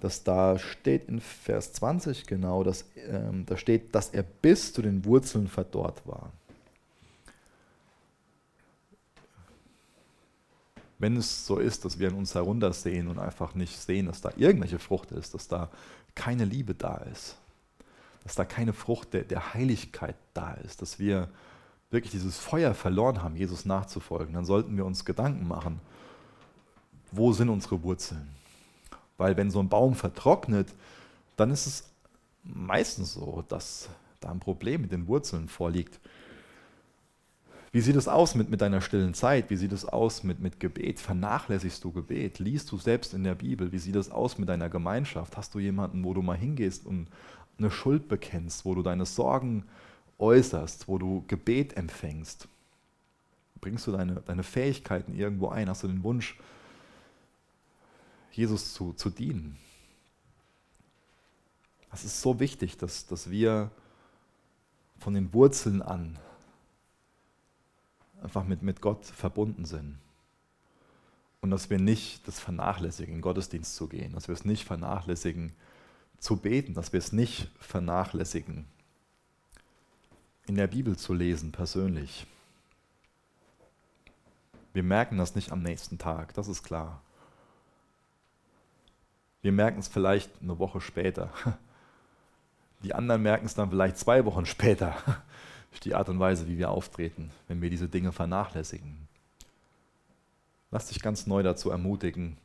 dass da steht in Vers 20 genau, dass, äh, da steht, dass er bis zu den Wurzeln verdorrt war. Wenn es so ist, dass wir in uns heruntersehen und einfach nicht sehen, dass da irgendwelche Frucht ist, dass da keine Liebe da ist, dass da keine Frucht der, der Heiligkeit da ist, dass wir wirklich dieses Feuer verloren haben, Jesus nachzufolgen, dann sollten wir uns Gedanken machen, wo sind unsere Wurzeln? Weil wenn so ein Baum vertrocknet, dann ist es meistens so, dass da ein Problem mit den Wurzeln vorliegt. Wie sieht es aus mit, mit deiner stillen Zeit? Wie sieht es aus mit, mit Gebet? Vernachlässigst du Gebet? Liest du selbst in der Bibel? Wie sieht es aus mit deiner Gemeinschaft? Hast du jemanden, wo du mal hingehst und eine Schuld bekennst, wo du deine Sorgen äußerst, wo du Gebet empfängst? Bringst du deine, deine Fähigkeiten irgendwo ein? Hast du den Wunsch, Jesus zu, zu dienen? Es ist so wichtig, dass, dass wir von den Wurzeln an einfach mit, mit Gott verbunden sind. Und dass wir nicht das vernachlässigen, in Gottesdienst zu gehen, dass wir es nicht vernachlässigen, zu beten, dass wir es nicht vernachlässigen, in der Bibel zu lesen, persönlich. Wir merken das nicht am nächsten Tag, das ist klar. Wir merken es vielleicht eine Woche später. Die anderen merken es dann vielleicht zwei Wochen später ist die Art und Weise, wie wir auftreten, wenn wir diese Dinge vernachlässigen. Lass dich ganz neu dazu ermutigen,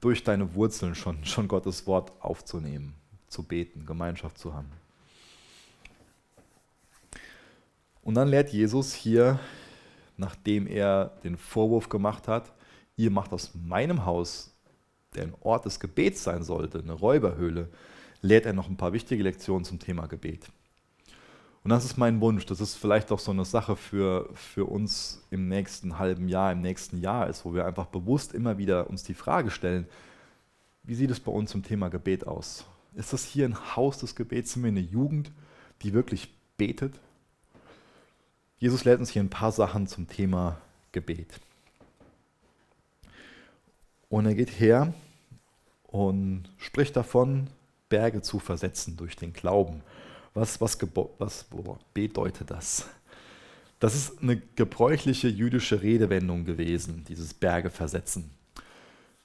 durch deine Wurzeln schon, schon Gottes Wort aufzunehmen, zu beten, Gemeinschaft zu haben. Und dann lehrt Jesus hier, nachdem er den Vorwurf gemacht hat, ihr macht aus meinem Haus, der ein Ort des Gebets sein sollte, eine Räuberhöhle, lehrt er noch ein paar wichtige Lektionen zum Thema Gebet. Und das ist mein Wunsch, das ist vielleicht auch so eine Sache für, für uns im nächsten halben Jahr, im nächsten Jahr ist, wo wir einfach bewusst immer wieder uns die Frage stellen, wie sieht es bei uns zum Thema Gebet aus? Ist das hier ein Haus des Gebets? Sind wir eine Jugend, die wirklich betet? Jesus lehrt uns hier ein paar Sachen zum Thema Gebet. Und er geht her und spricht davon, Berge zu versetzen durch den Glauben. Was, was, was bedeutet das? Das ist eine gebräuchliche jüdische Redewendung gewesen, dieses Berge versetzen.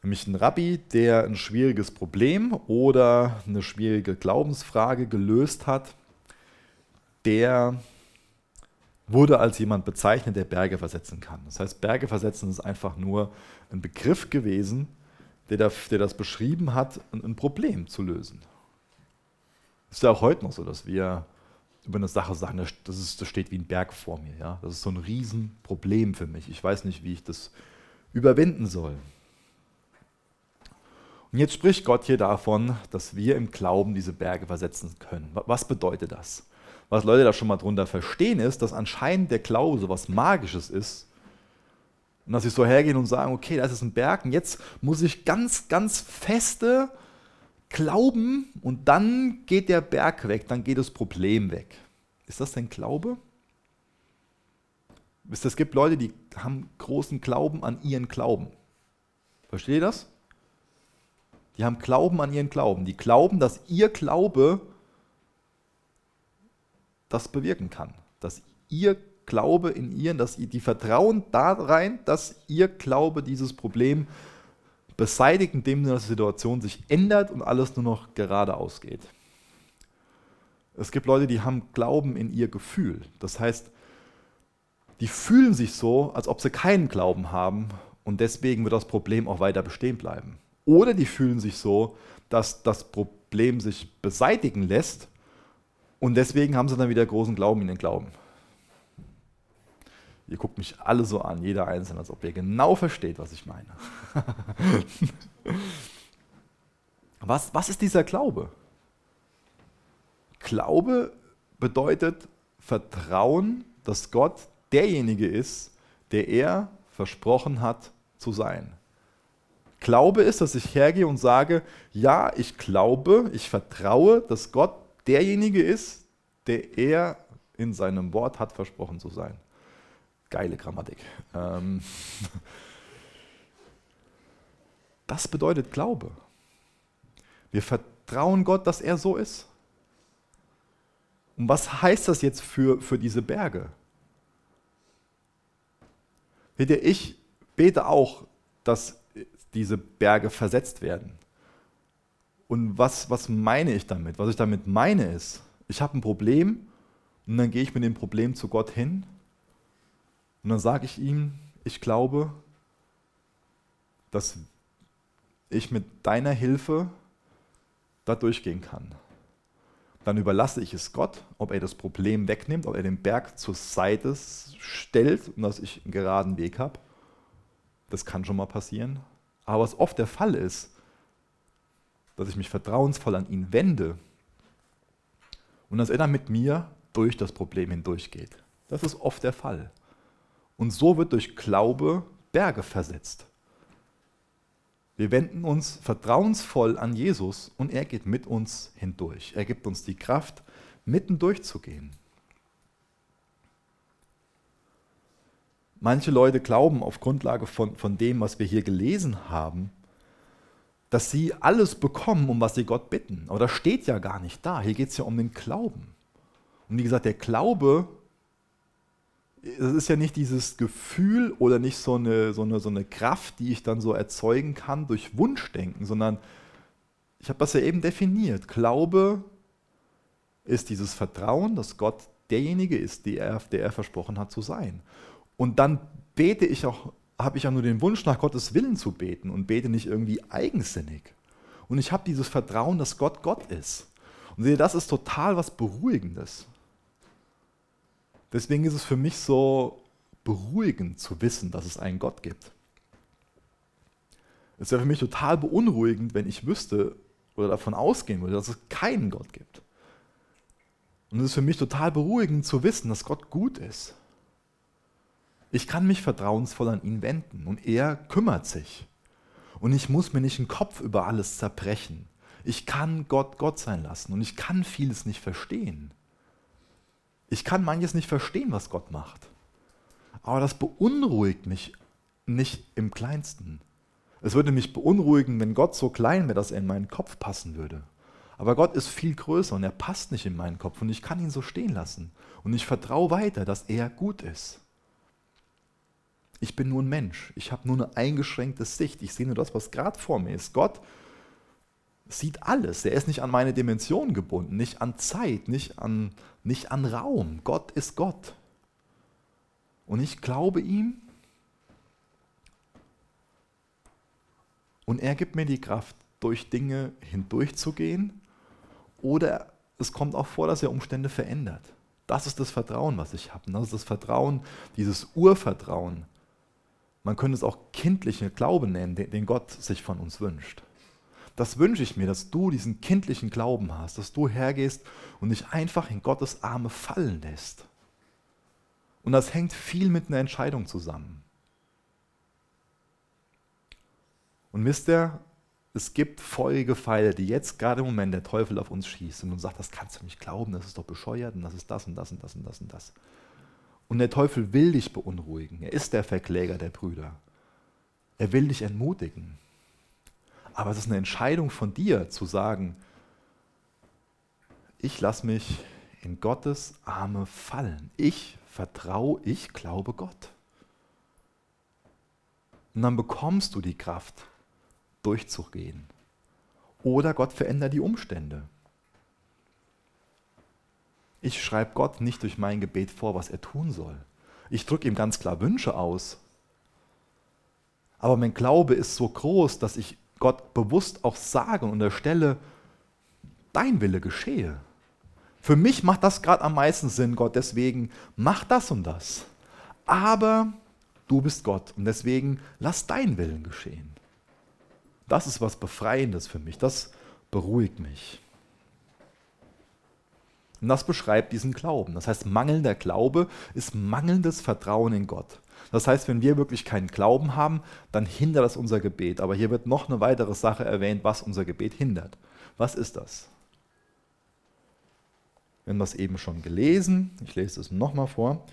Nämlich ein Rabbi, der ein schwieriges Problem oder eine schwierige Glaubensfrage gelöst hat, der wurde als jemand bezeichnet, der Berge versetzen kann. Das heißt, Berge versetzen ist einfach nur ein Begriff gewesen, der, das beschrieben hat, ein Problem zu lösen. Ist ja auch heute noch so, dass wir über eine Sache sagen, das, ist, das steht wie ein Berg vor mir. Ja? Das ist so ein Riesenproblem für mich. Ich weiß nicht, wie ich das überwinden soll. Und jetzt spricht Gott hier davon, dass wir im Glauben diese Berge versetzen können. Was bedeutet das? Was Leute da schon mal drunter verstehen, ist, dass anscheinend der Glaube so was Magisches ist. Und dass sie so hergehen und sagen, okay, das ist ein Berg und jetzt muss ich ganz, ganz feste Glauben und dann geht der Berg weg, dann geht das Problem weg. Ist das denn Glaube? Es gibt Leute, die haben großen Glauben an ihren Glauben. Versteht ihr das? Die haben Glauben an ihren Glauben. Die glauben, dass ihr Glaube das bewirken kann. Dass ihr Glaube in ihren, dass die vertrauen da rein, dass ihr Glaube dieses Problem beseitigt, indem die Situation sich ändert und alles nur noch geradeaus geht. Es gibt Leute, die haben Glauben in ihr Gefühl. Das heißt, die fühlen sich so, als ob sie keinen Glauben haben und deswegen wird das Problem auch weiter bestehen bleiben. Oder die fühlen sich so, dass das Problem sich beseitigen lässt und deswegen haben sie dann wieder großen Glauben in den Glauben. Ihr guckt mich alle so an, jeder Einzelne, als ob ihr genau versteht, was ich meine. was, was ist dieser Glaube? Glaube bedeutet Vertrauen, dass Gott derjenige ist, der er versprochen hat zu sein. Glaube ist, dass ich hergehe und sage, ja, ich glaube, ich vertraue, dass Gott derjenige ist, der er in seinem Wort hat versprochen zu sein. Geile Grammatik. Ähm das bedeutet Glaube. Wir vertrauen Gott, dass er so ist. Und was heißt das jetzt für, für diese Berge? Seht ihr, ich bete auch, dass diese Berge versetzt werden. Und was, was meine ich damit? Was ich damit meine ist, ich habe ein Problem und dann gehe ich mit dem Problem zu Gott hin und dann sage ich ihm, ich glaube, dass ich mit deiner Hilfe da durchgehen kann. Dann überlasse ich es Gott, ob er das Problem wegnimmt, ob er den Berg zur Seite stellt und dass ich einen geraden Weg habe. Das kann schon mal passieren. Aber was oft der Fall ist, dass ich mich vertrauensvoll an ihn wende und dass er dann mit mir durch das Problem hindurchgeht. Das ist oft der Fall. Und so wird durch Glaube Berge versetzt. Wir wenden uns vertrauensvoll an Jesus und er geht mit uns hindurch. Er gibt uns die Kraft, mitten durchzugehen. Manche Leute glauben auf Grundlage von, von dem, was wir hier gelesen haben, dass sie alles bekommen, um was sie Gott bitten. Aber das steht ja gar nicht da. Hier geht es ja um den Glauben. Und wie gesagt, der Glaube es ist ja nicht dieses Gefühl oder nicht so eine, so, eine, so eine Kraft, die ich dann so erzeugen kann durch Wunschdenken, sondern ich habe das ja eben definiert. Glaube ist dieses Vertrauen, dass Gott derjenige ist, der er, der er versprochen hat zu sein. Und dann bete ich auch habe ich ja nur den Wunsch, nach Gottes Willen zu beten und bete nicht irgendwie eigensinnig. Und ich habe dieses Vertrauen, dass Gott Gott ist. Und sehe, das ist total was Beruhigendes. Deswegen ist es für mich so beruhigend zu wissen, dass es einen Gott gibt. Es wäre für mich total beunruhigend, wenn ich wüsste oder davon ausgehen würde, dass es keinen Gott gibt. Und es ist für mich total beruhigend zu wissen, dass Gott gut ist. Ich kann mich vertrauensvoll an ihn wenden und er kümmert sich. Und ich muss mir nicht den Kopf über alles zerbrechen. Ich kann Gott Gott sein lassen und ich kann vieles nicht verstehen. Ich kann manches nicht verstehen, was Gott macht. Aber das beunruhigt mich nicht im kleinsten. Es würde mich beunruhigen, wenn Gott so klein wäre, dass er in meinen Kopf passen würde. Aber Gott ist viel größer und er passt nicht in meinen Kopf und ich kann ihn so stehen lassen. Und ich vertraue weiter, dass er gut ist. Ich bin nur ein Mensch. Ich habe nur eine eingeschränkte Sicht. Ich sehe nur das, was gerade vor mir ist. Gott sieht alles. Er ist nicht an meine Dimension gebunden, nicht an Zeit, nicht an, nicht an Raum. Gott ist Gott. Und ich glaube ihm und er gibt mir die Kraft, durch Dinge hindurchzugehen oder es kommt auch vor, dass er Umstände verändert. Das ist das Vertrauen, was ich habe. Das ist das Vertrauen, dieses Urvertrauen. Man könnte es auch kindliche Glaube nennen, den Gott sich von uns wünscht. Das wünsche ich mir, dass du diesen kindlichen Glauben hast, dass du hergehst und dich einfach in Gottes Arme fallen lässt. Und das hängt viel mit einer Entscheidung zusammen. Und wisst ihr, es gibt feurige Pfeile, die jetzt gerade im Moment der Teufel auf uns schießt und sagt, das kannst du nicht glauben, das ist doch bescheuert und das ist das und das und das und das und das. Und der Teufel will dich beunruhigen. Er ist der Verkläger der Brüder. Er will dich entmutigen. Aber es ist eine Entscheidung von dir zu sagen, ich lasse mich in Gottes Arme fallen. Ich vertraue, ich glaube Gott. Und dann bekommst du die Kraft, durchzugehen. Oder Gott verändert die Umstände. Ich schreibe Gott nicht durch mein Gebet vor, was er tun soll. Ich drücke ihm ganz klar Wünsche aus. Aber mein Glaube ist so groß, dass ich Gott bewusst auch sage und unterstelle, dein Wille geschehe. Für mich macht das gerade am meisten Sinn, Gott, deswegen mach das und das. Aber du bist Gott und deswegen lass dein Willen geschehen. Das ist was Befreiendes für mich, das beruhigt mich. Und das beschreibt diesen Glauben. Das heißt, mangelnder Glaube ist mangelndes Vertrauen in Gott. Das heißt, wenn wir wirklich keinen Glauben haben, dann hindert das unser Gebet. Aber hier wird noch eine weitere Sache erwähnt, was unser Gebet hindert. Was ist das? Wir haben das eben schon gelesen. Ich lese es nochmal vor.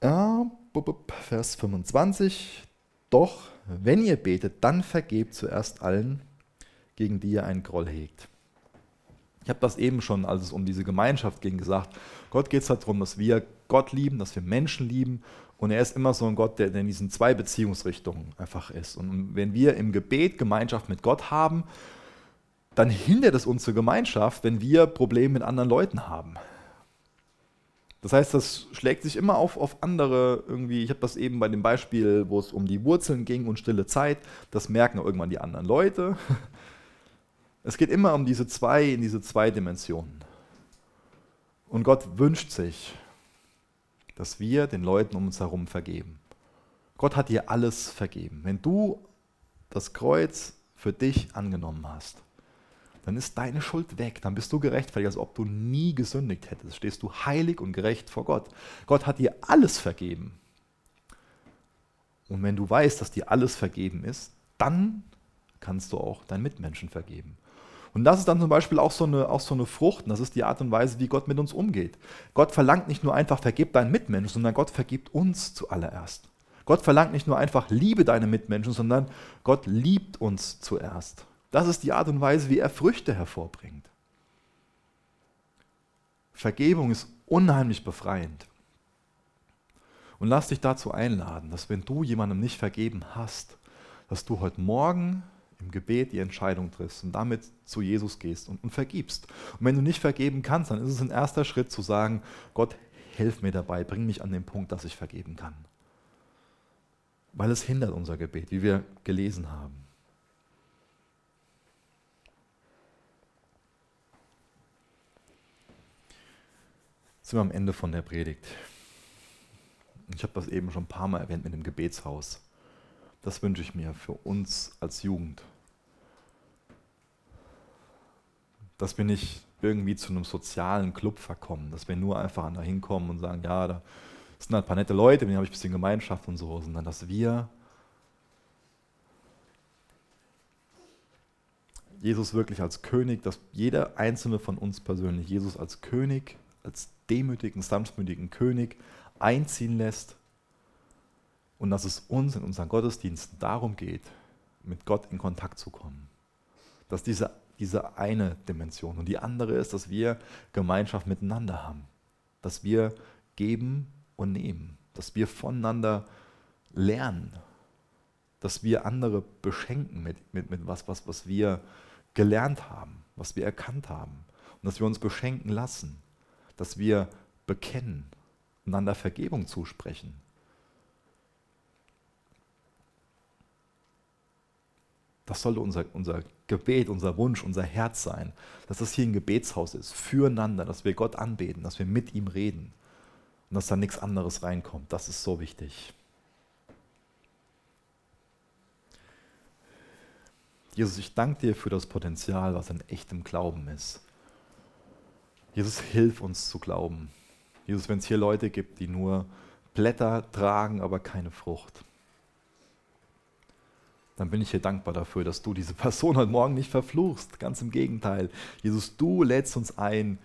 Ja, Vers 25. Doch, wenn ihr betet, dann vergebt zuerst allen, gegen die ihr einen Groll hegt. Ich habe das eben schon, als es um diese Gemeinschaft ging, gesagt. Gott geht es darum, dass wir Gott lieben, dass wir Menschen lieben und er ist immer so ein Gott, der in diesen zwei Beziehungsrichtungen einfach ist. Und wenn wir im Gebet Gemeinschaft mit Gott haben, dann hindert es unsere Gemeinschaft, wenn wir Probleme mit anderen Leuten haben. Das heißt, das schlägt sich immer auf, auf andere irgendwie. Ich habe das eben bei dem Beispiel, wo es um die Wurzeln ging und stille Zeit, das merken irgendwann die anderen Leute. Es geht immer um diese zwei, in diese zwei Dimensionen. Und Gott wünscht sich, dass wir den Leuten um uns herum vergeben. Gott hat dir alles vergeben. Wenn du das Kreuz für dich angenommen hast, dann ist deine Schuld weg, dann bist du gerechtfertigt, als ob du nie gesündigt hättest. Stehst du heilig und gerecht vor Gott. Gott hat dir alles vergeben. Und wenn du weißt, dass dir alles vergeben ist, dann kannst du auch deinen Mitmenschen vergeben. Und das ist dann zum Beispiel auch so, eine, auch so eine Frucht. Und das ist die Art und Weise, wie Gott mit uns umgeht. Gott verlangt nicht nur einfach, vergib deinen Mitmenschen, sondern Gott vergibt uns zuallererst. Gott verlangt nicht nur einfach, liebe deine Mitmenschen, sondern Gott liebt uns zuerst. Das ist die Art und Weise, wie er Früchte hervorbringt. Vergebung ist unheimlich befreiend. Und lass dich dazu einladen, dass wenn du jemandem nicht vergeben hast, dass du heute Morgen im Gebet die Entscheidung triffst und damit zu Jesus gehst und, und vergibst. Und wenn du nicht vergeben kannst, dann ist es ein erster Schritt zu sagen, Gott, hilf mir dabei, bring mich an den Punkt, dass ich vergeben kann. weil es hindert unser Gebet, wie wir gelesen haben. sind wir am Ende von der Predigt. Ich habe das eben schon ein paar Mal erwähnt mit dem Gebetshaus. Das wünsche ich mir für uns als Jugend. Dass wir nicht irgendwie zu einem sozialen Club verkommen, dass wir nur einfach da hinkommen und sagen, ja, da sind halt ein paar nette Leute, mit denen habe ich ein bisschen Gemeinschaft und so, sondern dass wir Jesus wirklich als König, dass jeder einzelne von uns persönlich Jesus als König, als demütigen, sanftmütigen König einziehen lässt und dass es uns in unseren Gottesdiensten darum geht, mit Gott in Kontakt zu kommen. Dass diese, diese eine Dimension und die andere ist, dass wir Gemeinschaft miteinander haben. Dass wir geben und nehmen. Dass wir voneinander lernen. Dass wir andere beschenken mit, mit, mit was, was, was wir gelernt haben, was wir erkannt haben. Und dass wir uns beschenken lassen. Dass wir bekennen, einander Vergebung zusprechen. Das sollte unser, unser Gebet, unser Wunsch, unser Herz sein, dass das hier ein Gebetshaus ist, füreinander, dass wir Gott anbeten, dass wir mit ihm reden und dass da nichts anderes reinkommt. Das ist so wichtig. Jesus, ich danke dir für das Potenzial, was in echtem Glauben ist. Jesus, hilf uns zu glauben. Jesus, wenn es hier Leute gibt, die nur Blätter tragen, aber keine Frucht, dann bin ich dir dankbar dafür, dass du diese Person heute Morgen nicht verfluchst. Ganz im Gegenteil. Jesus, du lädst uns ein,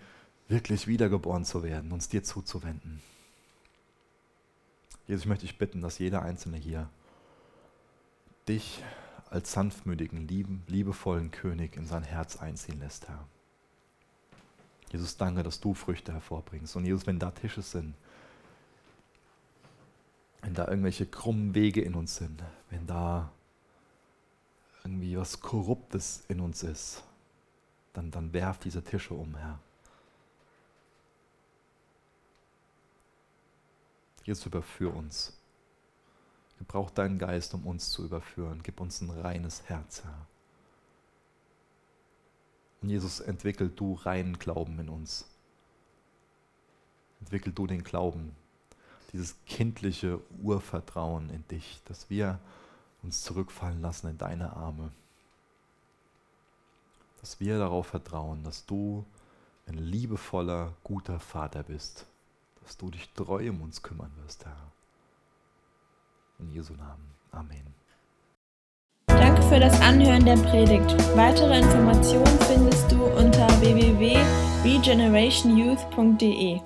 wirklich wiedergeboren zu werden, uns dir zuzuwenden. Jesus, ich möchte dich bitten, dass jeder Einzelne hier dich als sanftmütigen, liebevollen König in sein Herz einziehen lässt, Herr. Jesus, danke, dass du Früchte hervorbringst. Und Jesus, wenn da Tische sind, wenn da irgendwelche krummen Wege in uns sind, wenn da irgendwie was Korruptes in uns ist, dann, dann werf diese Tische um, Herr. Jesus, überführ uns. Gebrauch deinen Geist, um uns zu überführen. Gib uns ein reines Herz, Herr. Und Jesus, entwickel du reinen Glauben in uns. Entwickel du den Glauben, dieses kindliche Urvertrauen in dich, dass wir uns zurückfallen lassen in deine Arme. Dass wir darauf vertrauen, dass du ein liebevoller, guter Vater bist. Dass du dich treu um uns kümmern wirst, Herr. In Jesu Namen. Amen. Danke für das Anhören der Predigt. Weitere Informationen findest du unter www.regenerationyouth.de.